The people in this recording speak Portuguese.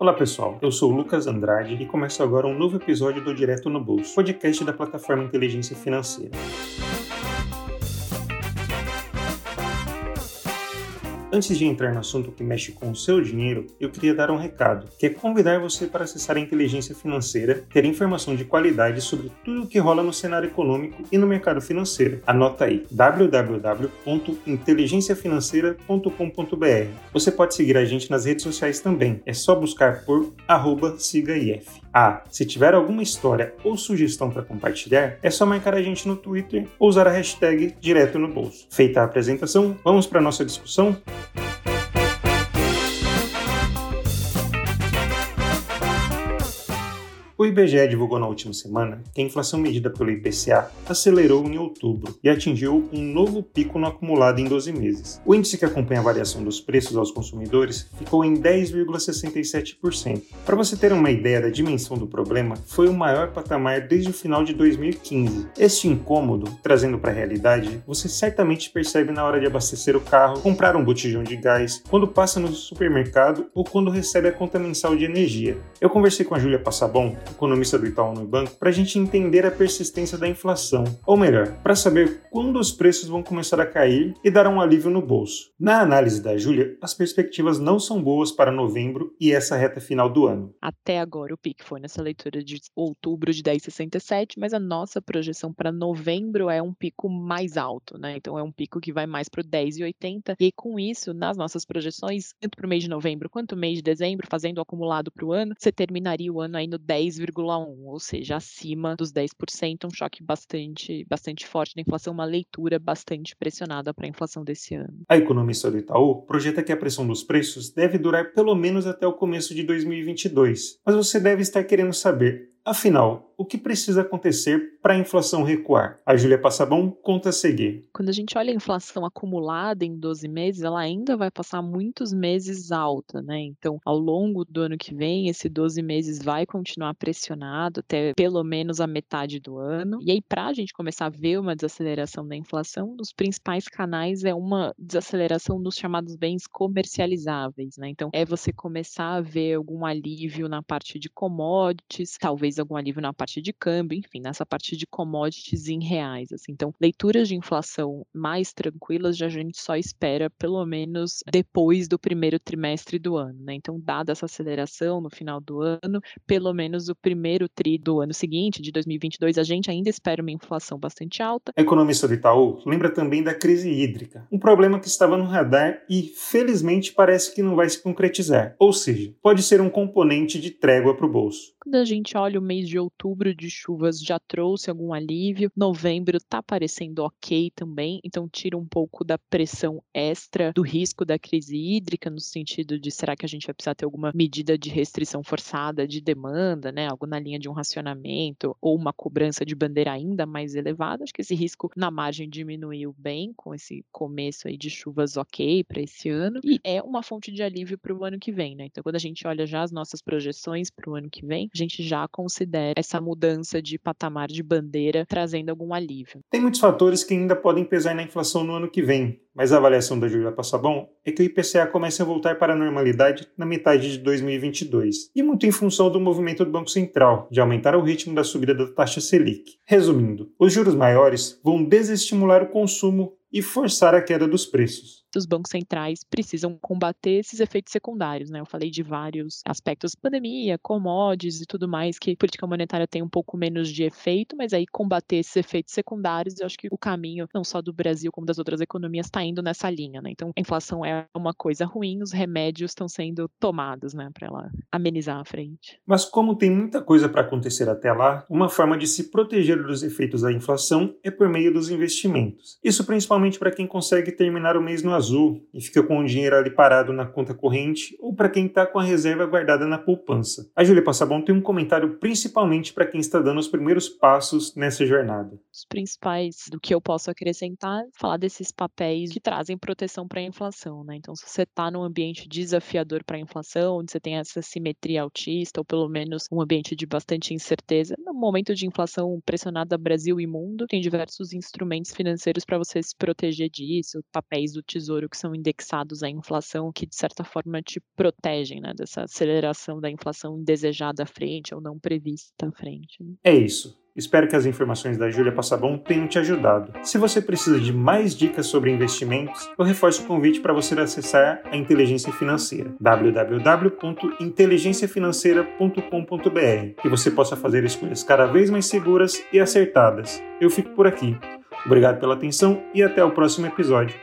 Olá pessoal, eu sou o Lucas Andrade e começa agora um novo episódio do Direto no Bolso, podcast da plataforma Inteligência Financeira. Antes de entrar no assunto que mexe com o seu dinheiro, eu queria dar um recado, que é convidar você para acessar a inteligência financeira, ter informação de qualidade sobre tudo o que rola no cenário econômico e no mercado financeiro. Anota aí www.inteligenciafinanceira.com.br. Você pode seguir a gente nas redes sociais também, é só buscar por sigaif. Ah, se tiver alguma história ou sugestão para compartilhar, é só marcar a gente no Twitter ou usar a hashtag direto no bolso. Feita a apresentação, vamos para nossa discussão? IBGE divulgou na última semana que a inflação medida pelo IPCA acelerou em outubro e atingiu um novo pico no acumulado em 12 meses. O índice que acompanha a variação dos preços aos consumidores ficou em 10,67%. Para você ter uma ideia da dimensão do problema, foi o maior patamar desde o final de 2015. Este incômodo, trazendo para a realidade, você certamente percebe na hora de abastecer o carro, comprar um botijão de gás, quando passa no supermercado ou quando recebe a conta mensal de energia. Eu conversei com a Júlia Passabon, economista do Itaú no Banco, para a gente entender a persistência da inflação, ou melhor, para saber quando os preços vão começar a cair e dar um alívio no bolso. Na análise da Júlia, as perspectivas não são boas para novembro e essa reta final do ano. Até agora o pique foi nessa leitura de outubro de 10,67, mas a nossa projeção para novembro é um pico mais alto, né? Então é um pico que vai mais para o 10,80 e com isso, nas nossas projeções, tanto para o mês de novembro quanto o mês de dezembro, fazendo o acumulado para o ano, você terminaria o ano aí no 10 10,1, ou seja, acima dos 10%, um choque bastante, bastante forte da inflação, uma leitura bastante pressionada para a inflação desse ano. A economista do Itaú projeta que a pressão dos preços deve durar pelo menos até o começo de 2022. Mas você deve estar querendo saber, afinal, o que precisa acontecer para a inflação recuar? A Júlia Passabon conta a seguir. Quando a gente olha a inflação acumulada em 12 meses, ela ainda vai passar muitos meses alta, né? Então, ao longo do ano que vem, esse 12 meses vai continuar pressionado até pelo menos a metade do ano. E aí, para a gente começar a ver uma desaceleração da inflação, dos principais canais é uma desaceleração dos chamados bens comercializáveis, né? Então, é você começar a ver algum alívio na parte de commodities, talvez algum alívio na parte de câmbio, enfim, nessa parte de commodities em reais. Assim. Então, leituras de inflação mais tranquilas já a gente só espera pelo menos depois do primeiro trimestre do ano. Né? Então, dada essa aceleração no final do ano, pelo menos o primeiro tri do ano seguinte, de 2022, a gente ainda espera uma inflação bastante alta. A economista do Itaú lembra também da crise hídrica, um problema que estava no radar e, felizmente, parece que não vai se concretizar. Ou seja, pode ser um componente de trégua para o bolso. A gente olha o mês de outubro, de chuvas já trouxe algum alívio, novembro está parecendo ok também, então tira um pouco da pressão extra do risco da crise hídrica, no sentido de será que a gente vai precisar ter alguma medida de restrição forçada de demanda, né? Algo na linha de um racionamento ou uma cobrança de bandeira ainda mais elevada. Acho que esse risco na margem diminuiu bem com esse começo aí de chuvas ok para esse ano e é uma fonte de alívio para o ano que vem, né? Então, quando a gente olha já as nossas projeções para o ano que vem, a gente já considera essa mudança de patamar de bandeira trazendo algum alívio. Tem muitos fatores que ainda podem pesar na inflação no ano que vem, mas a avaliação da Julia Passabon é que o IPCA começa a voltar para a normalidade na metade de 2022, e muito em função do movimento do Banco Central de aumentar o ritmo da subida da taxa Selic. Resumindo, os juros maiores vão desestimular o consumo e forçar a queda dos preços os bancos centrais precisam combater esses efeitos secundários, né? Eu falei de vários aspectos, pandemia, commodities e tudo mais, que política monetária tem um pouco menos de efeito, mas aí combater esses efeitos secundários, eu acho que o caminho, não só do Brasil como das outras economias, está indo nessa linha, né? Então, a inflação é uma coisa ruim, os remédios estão sendo tomados, né, para ela amenizar a frente. Mas como tem muita coisa para acontecer até lá, uma forma de se proteger dos efeitos da inflação é por meio dos investimentos. Isso principalmente para quem consegue terminar o mês no azul e fica com o dinheiro ali parado na conta corrente ou para quem está com a reserva guardada na poupança. A Júlia Passabon tem um comentário principalmente para quem está dando os primeiros passos nessa jornada. Os principais do que eu posso acrescentar, falar desses papéis que trazem proteção para a inflação, né? Então, se você está num ambiente desafiador para a inflação, onde você tem essa simetria altista ou pelo menos um ambiente de bastante incerteza, no momento de inflação pressionada Brasil e mundo, tem diversos instrumentos financeiros para você se proteger disso, papéis do tesouro tesouro que são indexados à inflação, que de certa forma te protegem né, dessa aceleração da inflação indesejada à frente ou não prevista à frente. Né? É isso. Espero que as informações da Júlia Passabon tenham te ajudado. Se você precisa de mais dicas sobre investimentos, eu reforço o convite para você acessar a Inteligência Financeira, www.inteligenciafinanceira.com.br, que você possa fazer escolhas cada vez mais seguras e acertadas. Eu fico por aqui. Obrigado pela atenção e até o próximo episódio.